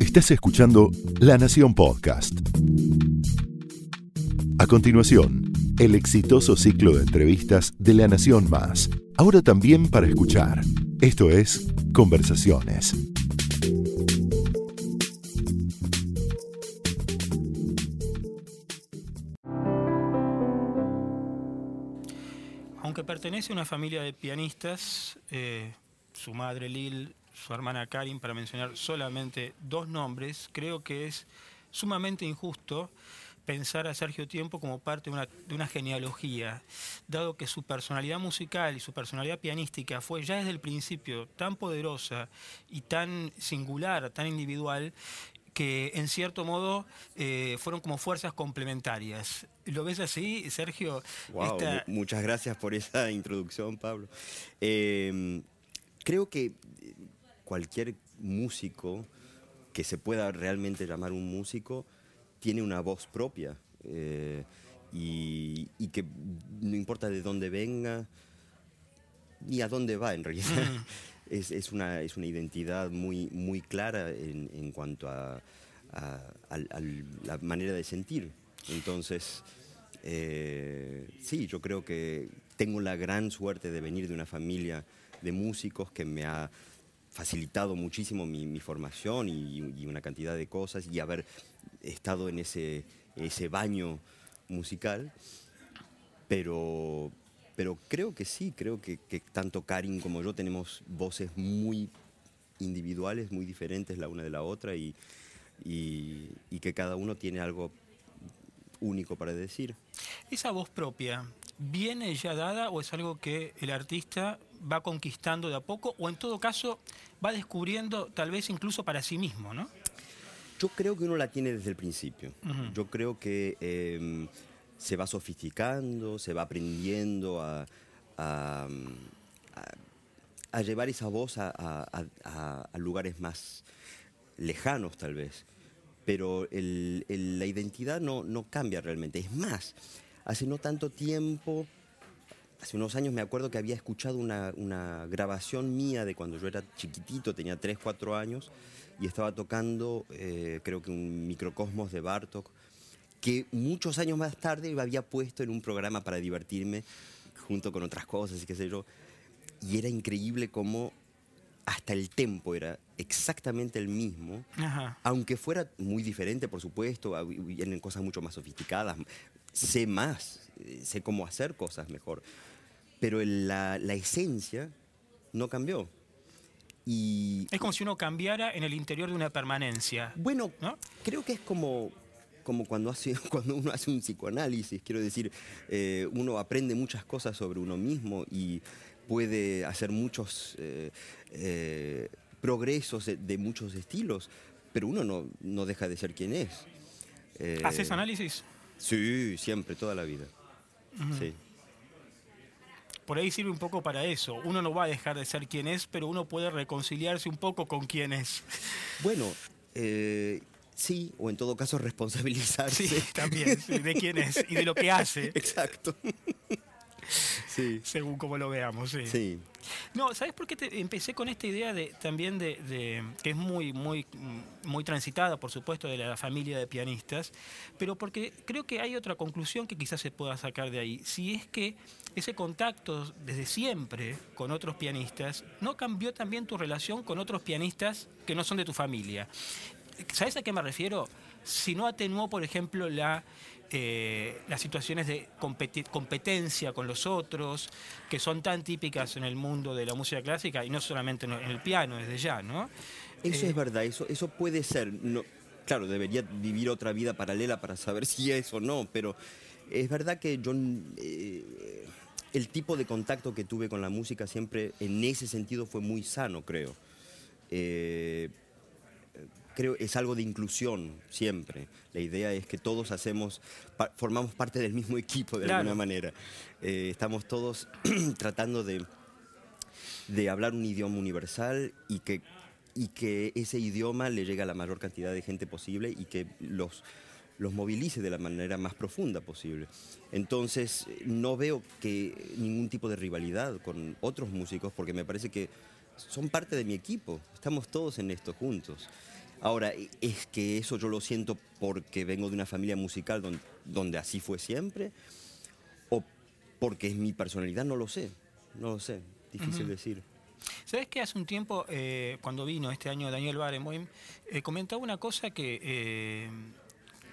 Estás escuchando La Nación Podcast. A continuación, el exitoso ciclo de entrevistas de La Nación Más, ahora también para escuchar. Esto es Conversaciones. Aunque pertenece a una familia de pianistas, eh, su madre Lil, su hermana Karin, para mencionar solamente dos nombres, creo que es sumamente injusto pensar a Sergio Tiempo como parte de una, de una, genealogía, dado que su personalidad musical y su personalidad pianística fue ya desde el principio tan poderosa y tan singular, tan individual, que en cierto modo eh, fueron como fuerzas complementarias. ¿Lo ves así, Sergio? Wow, Esta... Muchas gracias por esa introducción, Pablo. Eh, creo que cualquier músico que se pueda realmente llamar un músico tiene una voz propia eh, y, y, que no importa de dónde venga ni a dónde va en realidad. Mm. Es, es, una, es una identidad muy, muy clara en, en cuanto a, a, a, a, la manera de sentir. Entonces, eh, sí, yo creo que tengo la gran suerte de venir de una familia de músicos que me ha facilitado muchísimo mi, formación y, una cantidad de cosas y haber estado en ese, ese baño musical. Pero, pero creo que sí, creo que, tanto Karin como yo tenemos voces muy individuales, muy diferentes la una de la otra y, y que cada uno tiene algo único para decir. Esa voz propia, ¿viene ya dada o es algo que el artista va conquistando de a poco o en todo caso va descubriendo tal vez incluso para sí mismo, ¿no? Yo creo que uno la tiene desde el principio. Uh -huh. Yo creo que eh, se va sofisticando, se va aprendiendo a, a, a, a llevar esa voz a, lugares más lejanos tal vez. Pero el, el, la identidad no, no cambia realmente. Es más, hace no tanto tiempo hace unos años me acuerdo que había escuchado una, una, grabación mía de cuando yo era chiquitito, tenía 3, 4 años, y estaba tocando, eh, creo que un microcosmos de Bartok, que muchos años más tarde había puesto en un programa para divertirme, junto con otras cosas y qué sé yo. Y era increíble cómo hasta el tempo era exactamente el mismo, Ajá. aunque fuera muy diferente, por supuesto, en cosas mucho más sofisticadas, sé más, eh, sé cómo hacer cosas mejor pero la, la, esencia no cambió. Y, es como si uno cambiara en el interior de una permanencia. Bueno, ¿no? creo que es como, como cuando, hace, cuando uno hace un psicoanálisis, quiero decir, eh, uno aprende muchas cosas sobre uno mismo y puede hacer muchos eh, eh, progresos de, de, muchos estilos, pero uno no, no deja de ser quien es. ¿Haces análisis? Sí, siempre, toda la vida. Uh -huh. Sí por ahí sirve un poco para eso. Uno no va a dejar de ser quien es, pero uno puede reconciliarse un poco con quien es. Bueno, eh, sí, o en todo caso responsabilizarse. Sí, también, sí, de quién es y de lo que hace. Exacto. Sí. Según como lo veamos, sí. sí. No, ¿sabes por qué te empecé con esta idea de también de, de, que es muy, muy, muy transitada, por supuesto, de la familia de pianistas, pero porque creo que hay otra conclusión que quizás se pueda sacar de ahí. Si es que ese contacto desde siempre con otros pianistas no cambió también tu relación con otros pianistas que no son de tu familia. ¿Sabes a qué me refiero? Si no atenuó, por ejemplo, la eh, las situaciones de compet competencia con los otros, que son tan típicas en el mundo de la música clásica y no solamente en el piano desde ya, ¿no? Eso eh, es verdad, eso, eso puede ser. No, claro, debería vivir otra vida paralela para saber si es o no, pero es verdad que yo... Eh, el tipo de contacto que tuve con la música siempre en ese sentido fue muy sano, creo. Eh, creo es algo de inclusión siempre. La idea es que todos hacemos, formamos parte del mismo equipo de claro. alguna manera. Eh, estamos todos tratando de, de hablar un idioma universal y que, y que ese idioma le llegue a la mayor cantidad de gente posible y que los, los movilice de la manera más profunda posible. Entonces, no veo que ningún tipo de rivalidad con otros músicos porque me parece que son parte de mi equipo, estamos todos en esto juntos. Ahora, ¿es que eso yo lo siento porque vengo de una familia musical donde, donde así fue siempre? ¿O porque es mi personalidad? No lo sé, no lo sé, difícil decir. ¿Sabes que hace un tiempo, eh, cuando vino este año Daniel Barenboim, eh, comentaba una cosa que, eh,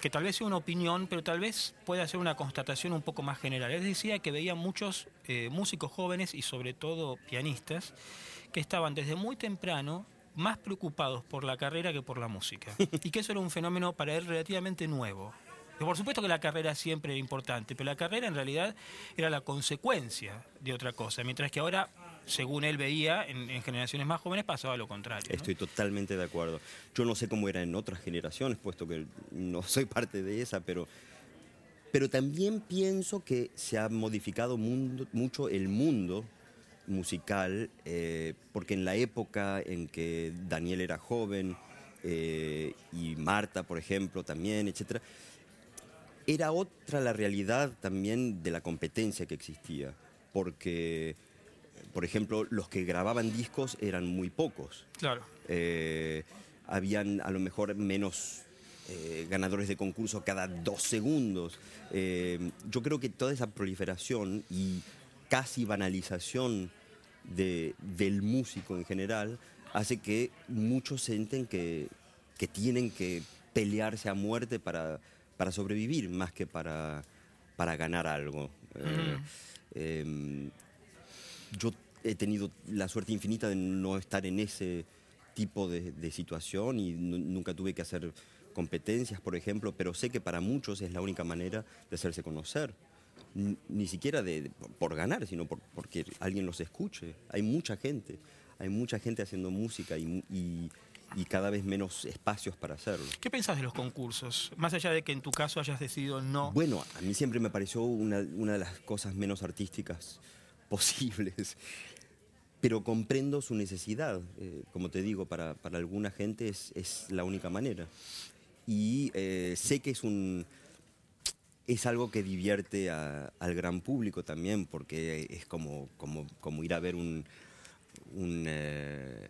que tal vez sea una opinión, pero tal vez pueda ser una constatación un poco más general. Él decía que veía muchos músicos jóvenes y sobre todo pianistas que estaban desde muy temprano más preocupados por la carrera que por la música. Y que eso era un fenómeno para él relativamente nuevo. Por supuesto que la carrera siempre era importante, pero la carrera en realidad era la consecuencia de otra cosa, mientras que ahora según él veía, en, generaciones más jóvenes pasaba lo contrario. Estoy totalmente de acuerdo. Yo no sé cómo era en otras generaciones, puesto que no soy parte de esa, pero, pero también pienso que se ha modificado mucho el mundo musical, eh, porque en la época en que Daniel era joven, eh, y Marta, por ejemplo, también, etcétera, era otra la realidad también de la competencia que existía, porque por ejemplo, los que grababan discos eran muy pocos. Claro. Eh, habían a lo mejor menos eh, ganadores de concurso cada dos segundos. Eh, yo creo que toda esa proliferación y casi banalización del músico en general hace que muchos sienten que, tienen que pelearse a muerte para, para sobrevivir más que para, para ganar algo. Em, yo he tenido la suerte infinita de no estar en ese tipo de, situación y nunca tuve que hacer competencias, por ejemplo, pero sé que para muchos es la única manera de hacerse conocer. Ni, siquiera de, por ganar, sino por, porque alguien los escuche. Hay mucha gente, hay mucha gente haciendo música y, cada vez menos espacios para hacerlo. ¿Qué pensás de los concursos? Más allá de que en tu caso hayas decidido no... Bueno, a mí siempre me pareció una, una de las cosas menos artísticas posibles. Pero comprendo su necesidad. Eh, como te digo, para, alguna gente es, la única manera. Y eh, sé que es un. Es algo que divierte al gran público también, porque es como, como, como ir a ver un, eh,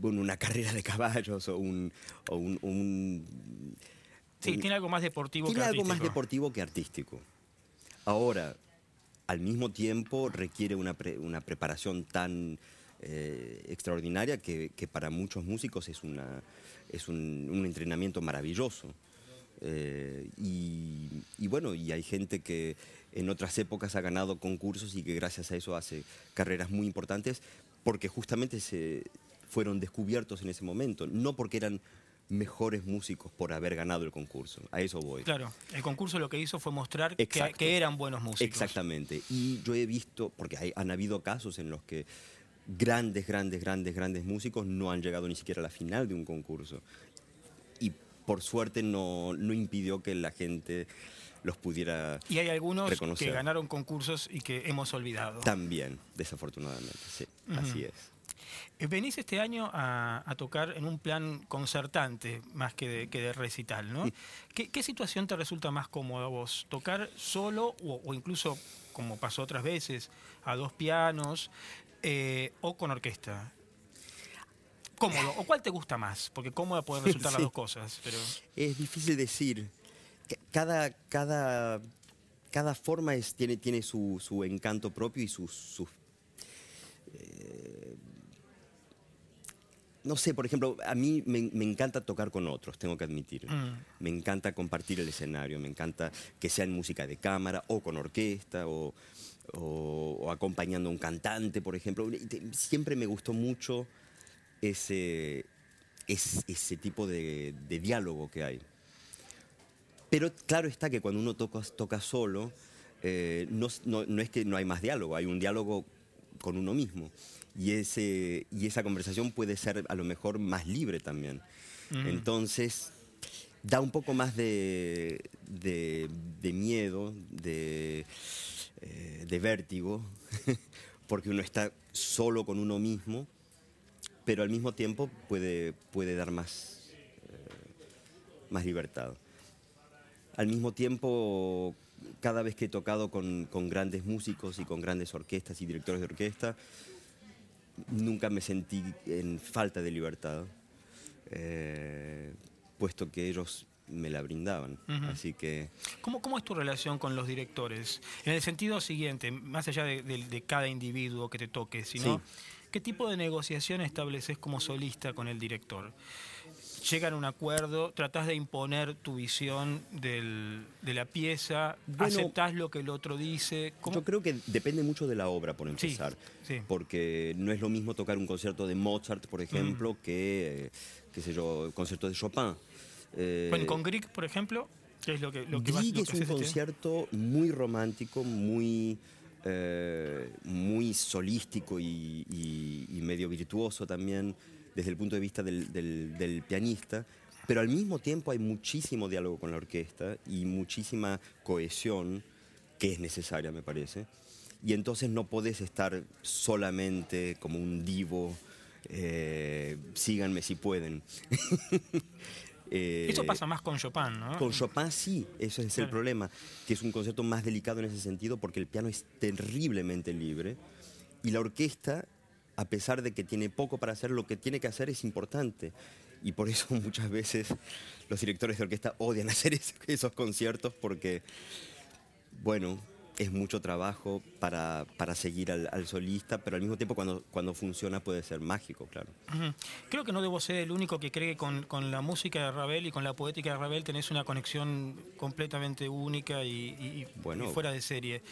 bueno, una carrera de caballos o un, sí, tiene algo más deportivo tiene algo más deportivo que artístico. Ahora, al mismo tiempo requiere una, preparación tan eh, extraordinaria que, para muchos músicos es, una, es un, entrenamiento maravilloso. Eh, y, bueno, y hay gente que en otras épocas ha ganado concursos y que gracias a eso hace carreras muy importantes porque justamente se fueron descubiertos en ese momento, no porque eran mejores músicos por haber ganado el concurso. A eso voy. Claro, el concurso lo que hizo fue mostrar que, eran buenos músicos. Exactamente. Y yo he visto, porque hay, han habido casos en los que grandes, grandes, grandes, grandes músicos no han llegado ni siquiera a la final de un concurso. Por suerte no, no impidió que la gente los pudiera Y hay algunos que ganaron concursos y que hemos olvidado. También, desafortunadamente, sí, así es. Eh, venís este año a, tocar en un plan concertante más que de, recital, ¿no? ¿Qué, situación te resulta más cómoda a vos? ¿Tocar solo o, incluso, como pasó otras veces, a dos pianos eh, o con orquesta? Cómodo. ¿O cuál te gusta más? Porque cómoda pueden resultar las dos cosas. Pero... Es difícil decir. Cada, cada, cada forma tiene, tiene su, encanto propio y sus, eh, no sé, por ejemplo, a mí me, encanta tocar con otros, tengo que admitir. Mm. Me encanta compartir el escenario, me encanta que sea en música de cámara o con orquesta o, acompañando a un cantante, por ejemplo. Siempre me gustó mucho ese, ese, tipo de, diálogo que hay. Pero claro está que cuando uno toca, toca solo, eh, no, no es que no hay más diálogo, hay un diálogo con uno mismo y, ese, y esa conversación puede ser a lo mejor más libre también. Entonces, da un poco más de, miedo, de, eh, de vértigo, porque uno está solo con uno mismo, pero al mismo tiempo puede, puede dar más, eh, más libertad. Al mismo tiempo, cada vez que he tocado con, con, grandes músicos y con grandes orquestas y directores de orquesta, nunca me sentí en falta de libertad, eh, puesto que ellos me la brindaban. Así que... ¿Cómo, ¿Cómo es tu relación con los directores? En el sentido siguiente, más allá de, cada individuo que te toque, sino, ¿qué tipo de negociación estableces como solista con el director? llegan a un acuerdo, tratás de imponer tu visión de la pieza, aceptás lo que el otro dice. Yo creo que depende mucho de la obra, por empezar. Porque no es lo mismo tocar un concierto de Mozart, por ejemplo, mm. que, qué sé yo, concierto de Chopin. Eh, con Grieg, por ejemplo, ¿qué es lo que, lo que es un concierto muy romántico, muy, eh, muy solístico y, medio virtuoso también desde el punto de vista del, pianista, pero al mismo tiempo hay muchísimo diálogo con la orquesta y muchísima cohesión que es necesaria, me parece. Y entonces no podés estar solamente como un divo, eh, síganme si pueden. Eh, Eso pasa más con Chopin, ¿no? Con Chopin sí, eso es el problema, que es un concepto más delicado en ese sentido porque el piano es terriblemente libre y la orquesta, a pesar de que tiene poco para hacer, lo que tiene que hacer es importante. Y por eso muchas veces los directores de orquesta odian hacer esos conciertos porque, bueno, es mucho trabajo para, para seguir al, solista, pero al mismo tiempo cuando, cuando funciona puede ser mágico, claro. Creo que no debo ser el único que cree que con, con, la música de Ravel y con la poética de Ravel tenés una conexión completamente única y, y fuera de serie.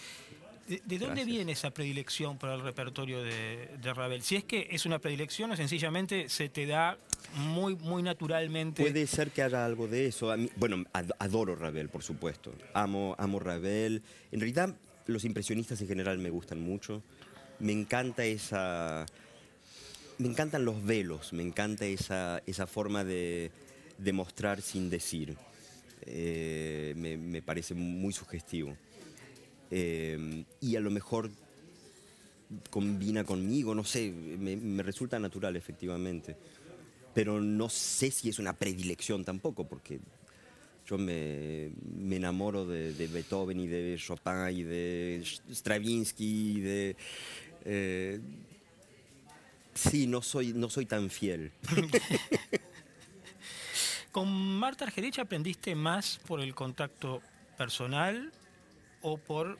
¿De, dónde viene esa predilección para el repertorio de, Ravel? Si es que es una predilección o sencillamente se te da muy, muy naturalmente. Puede ser que haya algo de eso. bueno, adoro Ravel, por supuesto. Amo, amo Ravel. En realidad, los impresionistas en general me gustan mucho. Me encanta esa. Me encantan los velos, me encanta esa, esa forma de, de mostrar sin decir. Eh, me, me parece muy sugestivo. Em, y a lo mejor combina conmigo, no sé, me, resulta natural efectivamente. Pero no sé si es una predilección tampoco, porque yo me, enamoro de, Beethoven y de Chopin y de Stravinsky y de... Eh, sí, no soy, no soy tan fiel. ¿Con Marta Argerich aprendiste más por el contacto personal o por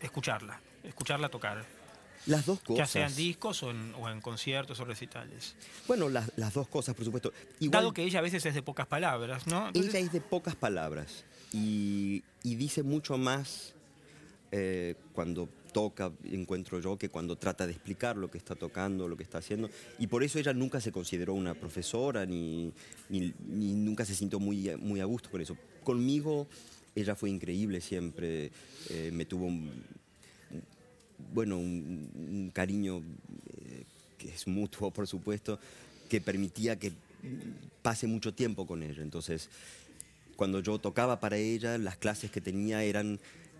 escucharla, escucharla tocar. Las dos cosas. Ya sean discos o en, conciertos o recitales. Bueno, las, dos cosas, por supuesto. Dado que ella a veces es de pocas palabras, ¿no? Ella es de pocas palabras y, dice mucho más eh, cuando toca, encuentro yo, que cuando trata de explicar lo que está tocando, lo que está haciendo. Y por eso ella nunca se consideró una profesora ni, ni, nunca se sintió muy, muy a gusto con eso. Conmigo ella fue increíble siempre, eh, me tuvo un, bueno, un, cariño eh, que es mutuo, por supuesto, que permitía que pase mucho tiempo con ella. Entonces, cuando yo tocaba para ella, las clases que tenía eran,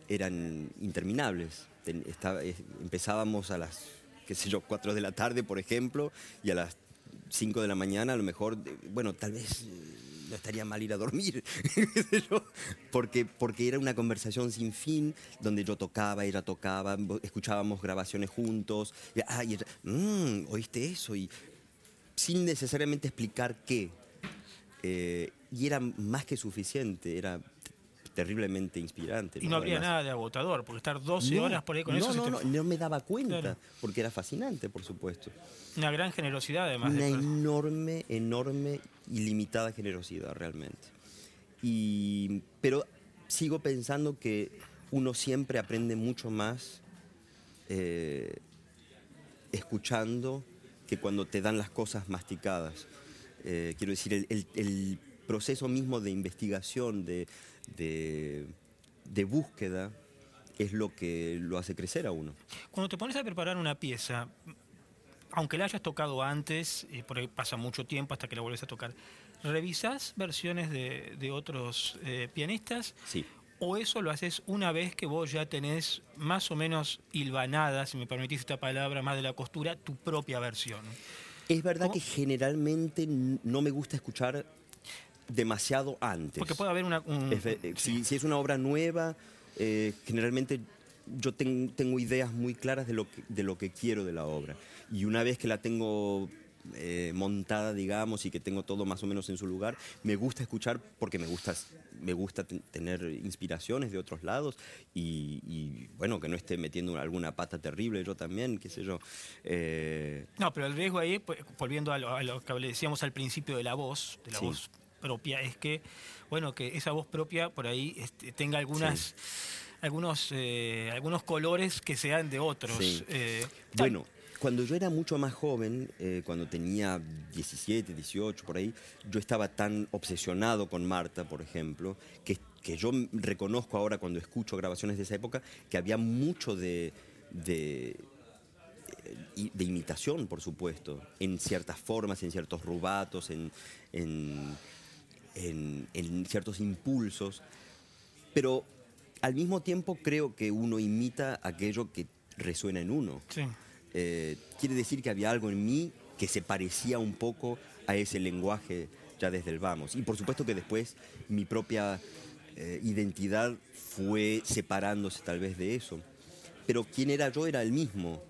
eran interminables. empezábamos a las, qué sé yo, 4 de la tarde, por ejemplo, y a las 5 de la mañana, a lo mejor, bueno, tal vez no estaría mal ir a dormir, porque, porque era una conversación sin fin, donde yo tocaba, ella tocaba, escuchábamos grabaciones juntos, y, ah, mm, ¿oíste eso? Y sin necesariamente explicar qué. Eh, y era más que suficiente, era terriblemente inspirante. Y no, había nada de agotador, porque estar 12 horas por ahí con eso... No, no, no me daba cuenta, porque era fascinante, por supuesto. Una gran generosidad, además. Una enorme, enorme, ilimitada generosidad, realmente. Y, pero sigo pensando que uno siempre aprende mucho más eh, escuchando que cuando te dan las cosas masticadas. Eh, quiero decir, el proceso mismo de investigación, de, de, búsqueda, es lo que lo hace crecer a uno. Cuando te pones a preparar una pieza, aunque la hayas tocado antes, y por ahí pasa mucho tiempo hasta que la vuelves a tocar, ¿revisás versiones de, otros eh, pianistas? Sí. ¿O eso lo haces una vez que vos ya tenés más o menos hilvanada, si me permitís esta palabra, más de la costura, tu propia versión? Es verdad que generalmente no me gusta escuchar demasiado antes. Porque puede haber una... Eh, si, es una obra nueva, eh, generalmente yo tengo ideas muy claras de lo, que, de lo que quiero de la obra. Y una vez que la tengo eh, montada, digamos, y que tengo todo más o menos en su lugar, me gusta escuchar porque me gusta, me gusta tener inspiraciones de otros lados y, bueno, que no esté metiendo alguna pata terrible yo también, qué sé yo. Eh. No, pero el riesgo ahí, pues, volviendo a lo, que decíamos al principio de la voz, de la voz propia, es que, bueno, que esa voz propia por ahí este, tenga algunas... algunos, eh, algunos colores que sean de otros. bueno, cuando yo era mucho más joven, eh, cuando tenía 17, 18, por ahí, yo estaba tan obsesionado con Marta, por ejemplo, que, que yo reconozco ahora cuando escucho grabaciones de esa época que había mucho de, de, eh, de imitación, por supuesto, en ciertas formas, en ciertos rubatos, en, en, en ciertos impulsos. Pero al mismo tiempo creo que uno imita aquello que resuena en uno. Sí. Eh, quiere decir que había algo en mí que se parecía un poco a ese lenguaje ya desde el vamos. Y por supuesto que después mi propia eh, identidad fue separándose tal vez de eso. Pero quién era yo era el mismo.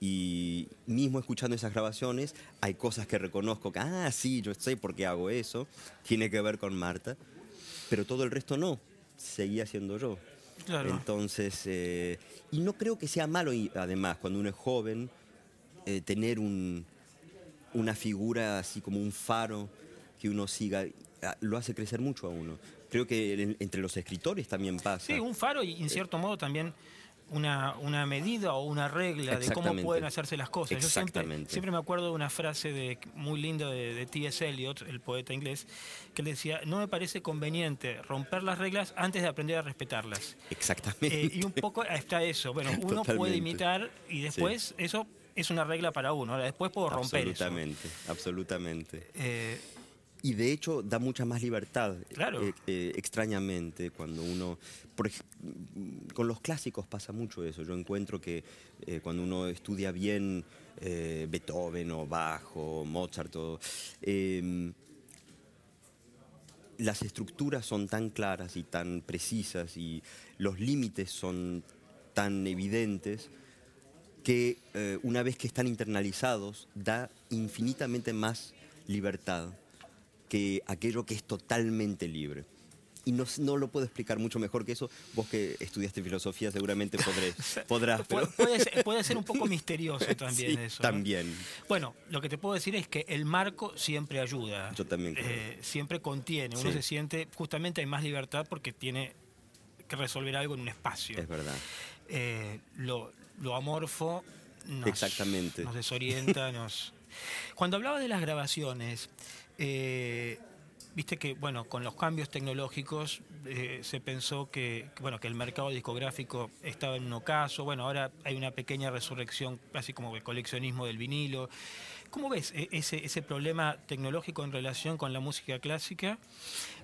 Y mismo escuchando esas grabaciones, hay cosas que reconozco que, ah, sí, yo sé por qué hago eso, tiene que ver con Marta, pero todo el resto no, seguía siendo yo. Entonces, eh, y no creo que sea malo, y además, cuando uno es joven, eh, tener un, una figura así como un faro que uno siga, ah, lo hace crecer mucho a uno. Creo que entre los escritores también pasa. Sí, un faro y en cierto modo también una, una medida o una regla de cómo pueden hacerse las cosas. Yo siempre, siempre me acuerdo de una frase de, muy linda de, T.S. Eliot, el poeta inglés, que le decía, no me parece conveniente romper las reglas antes de aprender a respetarlas. Exactamente. Eh, y un poco está eso. Bueno, uno puede imitar y después eso es una regla para uno. Ahora, después puedo romper absolutamente, Absolutamente, eh, y de hecho da mucha más libertad. Claro. Eh, eh, extrañamente, cuando uno. con los clásicos pasa mucho eso. Yo encuentro que eh, cuando uno estudia bien Beethoven o Bach o Mozart, em, las estructuras son tan claras y tan precisas y los límites son tan evidentes que una vez que están internalizados da infinitamente más libertad que aquello que es totalmente libre. Y no, no, lo puedo explicar mucho mejor que eso. Vos que estudiaste filosofía seguramente podrás. puede, ser un poco misterioso también eso. También. Bueno, lo que te puedo decir es que el marco siempre ayuda. Yo también creo. Eh, siempre contiene. Uno se siente, justamente hay más libertad porque tiene que resolver algo en un espacio. Es verdad. Eh, lo, lo, amorfo nos, Exactamente. nos desorienta, nos... Cuando hablaba de las grabaciones, eh, viste que, bueno, con los cambios tecnológicos eh, se pensó que, bueno, que el mercado discográfico estaba en un ocaso. Bueno, ahora hay una pequeña resurrección, así como el coleccionismo del vinilo. ¿Cómo ves eh, ese, ese problema tecnológico en relación con la música clásica?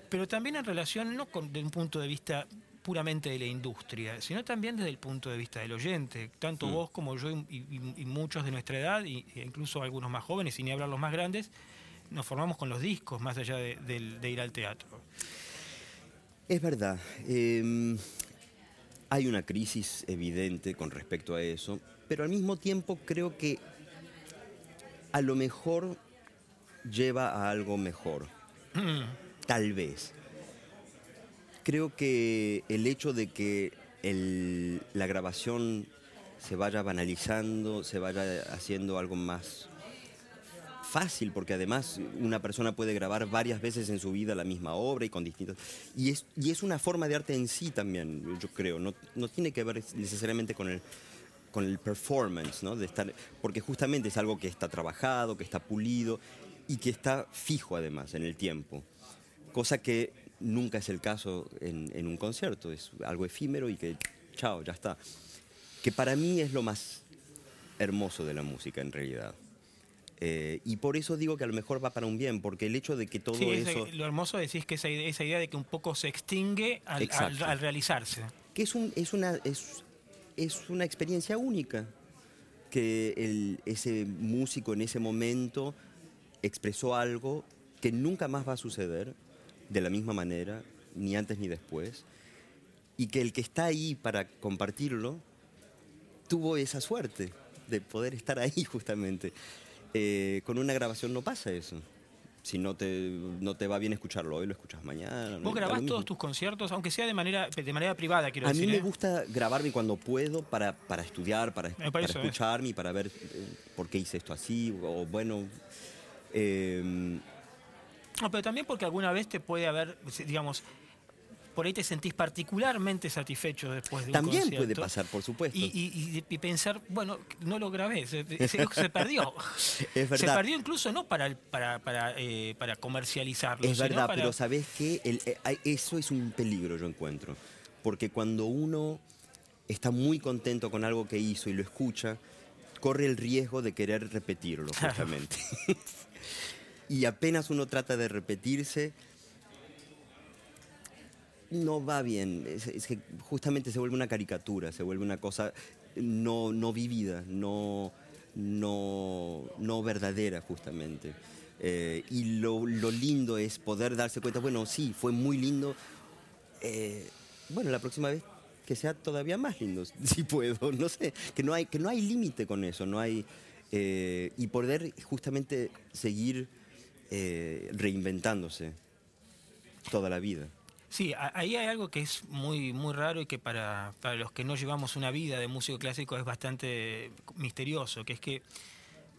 Pero también en relación, no con, desde un punto de vista puramente de la industria, sino también desde el punto de vista del oyente. Tanto mm. vos como yo y, muchos de nuestra edad, e incluso algunos más jóvenes, y ni hablar los más grandes, nos formamos con los discos más allá de, ir al teatro. Es verdad. Em, hay una crisis evidente con respecto a eso, pero al mismo tiempo creo que a lo mejor lleva a algo mejor. Mm. Tal vez. Creo que el hecho de que la grabación se vaya banalizando, se vaya haciendo algo más fácil, porque además una persona puede grabar varias veces en su vida la misma obra y con distintas... Y es, y es una forma de arte en sí también, yo creo, no, no tiene que ver necesariamente con el, con el performance, ¿no? De estar, porque justamente es algo que está trabajado, que está pulido y que está fijo además en el tiempo, cosa que nunca es el caso en, en un concierto, es algo efímero y que, chao, ya está. Que para mí es lo más hermoso de la música en realidad. Eh, y por eso digo que a lo mejor va para un bien, porque el hecho de que todo eso... lo hermoso decís que esa, esa idea de que un poco se extingue al, realizarse. Que es, un, es, una, es, es una experiencia única, que el, ese músico en ese momento expresó algo que nunca más va a suceder de la misma manera, ni antes ni después, y que el que está ahí para compartirlo tuvo esa suerte de poder estar ahí justamente. Eh, con una grabación no pasa eso. Si no te, no te va bien escucharlo hoy, lo escuchas mañana. ¿Vos grabás todos tus conciertos, aunque sea de manera, de manera privada, quiero A decir? mí me ¿eh? gusta grabarme cuando puedo para, para estudiar, para, escucharme y para ver eh, por qué hice esto así, o bueno... No, pero también porque alguna vez te puede haber, digamos, por ahí te sentís particularmente satisfecho después de un también concierto. puede pasar, por supuesto. Y, y- y- y pensar, bueno, no lo grabé, se, se- se perdió. Es Se verdad. perdió incluso no para para, para, eh, para comercializarlo. Es verdad, para- pero ¿sabes qué? El- eh, eso es un peligro, yo encuentro. Porque cuando uno está muy contento con algo que hizo y lo escucha, corre el riesgo de querer repetirlo, Claro. justamente. y apenas uno trata de repetirse, no va bien. Es, que justamente se vuelve una caricatura, se vuelve una cosa no, no vivida, no, no, no verdadera, justamente. Eh, y lo, lo lindo es poder darse cuenta, bueno, sí, fue muy lindo. eh, bueno, la próxima vez que sea todavía más lindo, si puedo, no sé, que no hay, que no hay límite con eso, no hay... eh, y poder justamente seguir reinventándose toda la vida. Sí, ahí hay algo que es muy, muy raro y que para, para los que no llevamos una vida de músico clásico es bastante misterioso, que es que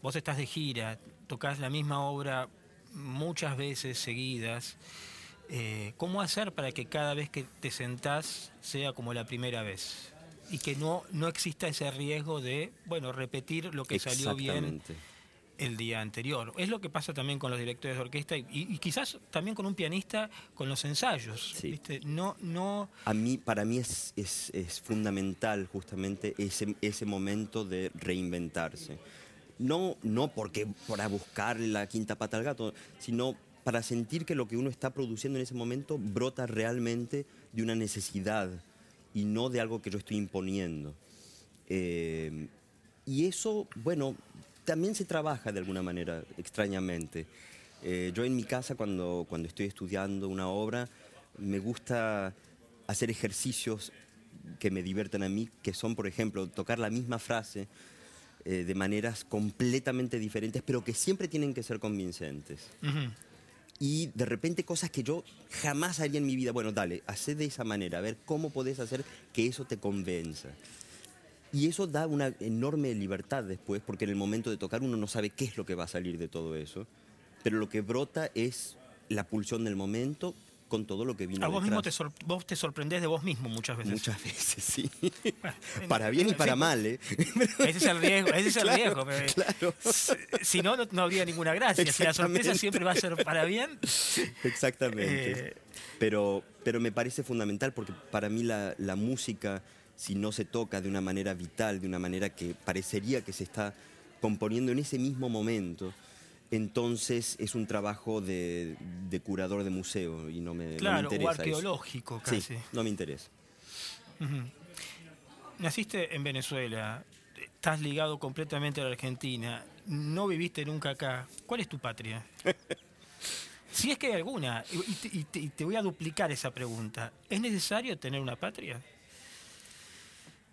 vos estás de gira, tocas la misma obra muchas veces seguidas. eh, ¿Cómo hacer para que cada vez que te sentás sea como la primera vez? Y que no, no exista ese riesgo de, bueno, repetir lo que salió bien. El día anterior. Es lo que pasa también con los directores de orquesta y, y quizás también con un pianista con los ensayos. Sí. ¿viste? No, no, A mí, para mí es, es- es fundamental justamente ese, ese momento de reinventarse. No, no porque para buscarle la quinta pata al gato, sino para sentir que lo que uno está produciendo en ese momento brota realmente de una necesidad y no de algo que yo estoy imponiendo. Eh, y eso, bueno, también se trabaja de alguna manera, extrañamente. Eh, yo en mi casa, cuando, cuando estoy estudiando una obra, me gusta hacer ejercicios que me divierten a mí, que son, por ejemplo, tocar la misma frase eh, de maneras completamente diferentes, pero que siempre tienen que ser convincentes. Y de repente cosas que yo jamás haría en mi vida. Bueno, dale, hacé de esa manera, a ver cómo podés hacer que eso te convenza. Y eso da una enorme libertad después, porque en el momento de tocar uno no sabe qué es lo que va a salir de todo eso, pero lo que brota es la pulsión del momento con todo lo que vino a vos mismo te, detrás. sor- vos te sorprendés de vos mismo muchas veces. Muchas veces, sí. Bueno, para bien y para sí, mal, ¿eh? Ese es el riesgo, ese es el Claro, riesgo. claro. Si- no, no, no habría ninguna gracia. Si la sorpresa siempre va a ser para bien. Exactamente. Eh, Pero, pero me parece fundamental porque para mí la, la música, si no se toca de una manera vital, de una manera que parecería que se está componiendo en ese mismo momento, entonces es un trabajo de, de curador de museo y no me, no me Claro, interesa. o eso. arqueológico casi. Sí, no me interesa. Naciste en Venezuela, estás ligado completamente a la Argentina, no viviste nunca acá. ¿Cuál es tu patria? si es que hay alguna, y te- y te voy a duplicar esa pregunta. ¿Es necesario tener una patria?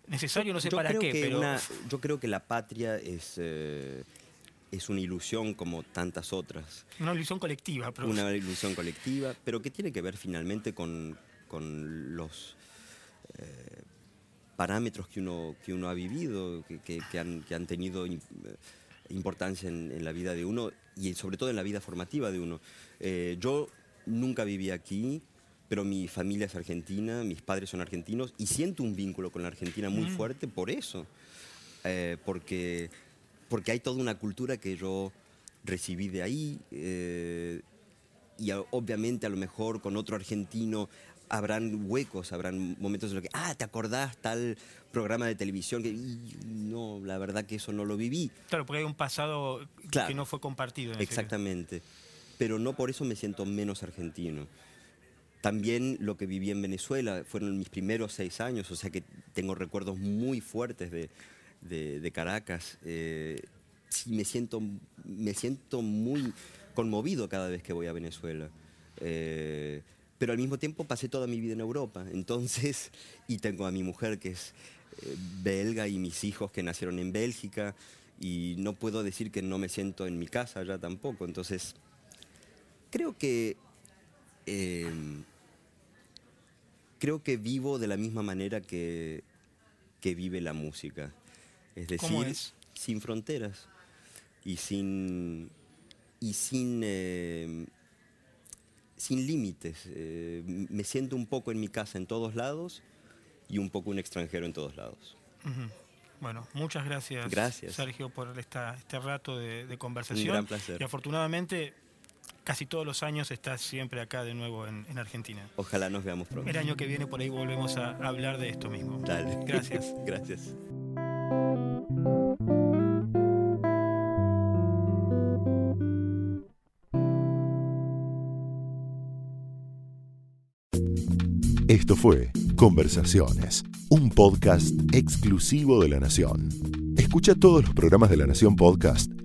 Necesario no sé Yo para creo qué, que pero una- yo creo que la patria es, eh, es una ilusión como tantas otras. una ilusión colectiva. Pero una ilusión colectiva, pero que tiene que ver finalmente con, con los eh, parámetros que uno, que uno ha vivido, que, que- que han, que han tenido eh, importancia en, en la vida de uno y sobre todo en la vida formativa de uno. Eh, yo nunca viví aquí, pero mi familia es argentina, mis padres son argentinos y siento un vínculo con la Argentina muy fuerte por eso. Eh, porque, porque hay toda una cultura que yo recibí de ahí eh, y a- obviamente a lo mejor con otro argentino habrán huecos, habrán momentos en los que, ah, ¿te acordás tal programa de televisión? Que, y no, la verdad que eso no lo viví. Claro, porque hay un pasado Claro. que no fue compartido. en Exactamente. Pero no por eso me siento menos argentino. También lo que viví en Venezuela fueron mis primeros seis años, o sea que tengo recuerdos muy fuertes de, de- de Caracas. Eh, sí, me siento, me siento muy conmovido cada vez que voy a Venezuela. Eh, pero al mismo tiempo pasé toda mi vida en Europa. Entonces, y tengo a mi mujer que es eh, belga y mis hijos que nacieron en Bélgica y no puedo decir que no me siento en mi casa ya tampoco. Entonces, creo que em, creo que vivo de la misma manera que, que vive la música. Es decir, sin fronteras y sin y sin em, sin límites. Eh, me siento un poco en mi casa en todos lados y un poco un extranjero en todos lados. Bueno, muchas gracias, gracias. Sergio, por esta, este rato de, conversación. Un gran placer. Y afortunadamente, casi todos los años estás siempre acá de nuevo en, en, Argentina. Ojalá nos veamos pronto. El año que viene por ahí volvemos a hablar de esto mismo. Dale. Gracias. gracias. Esto fue Conversaciones, un podcast exclusivo de La Nación. Escucha todos los programas de La Nación Podcast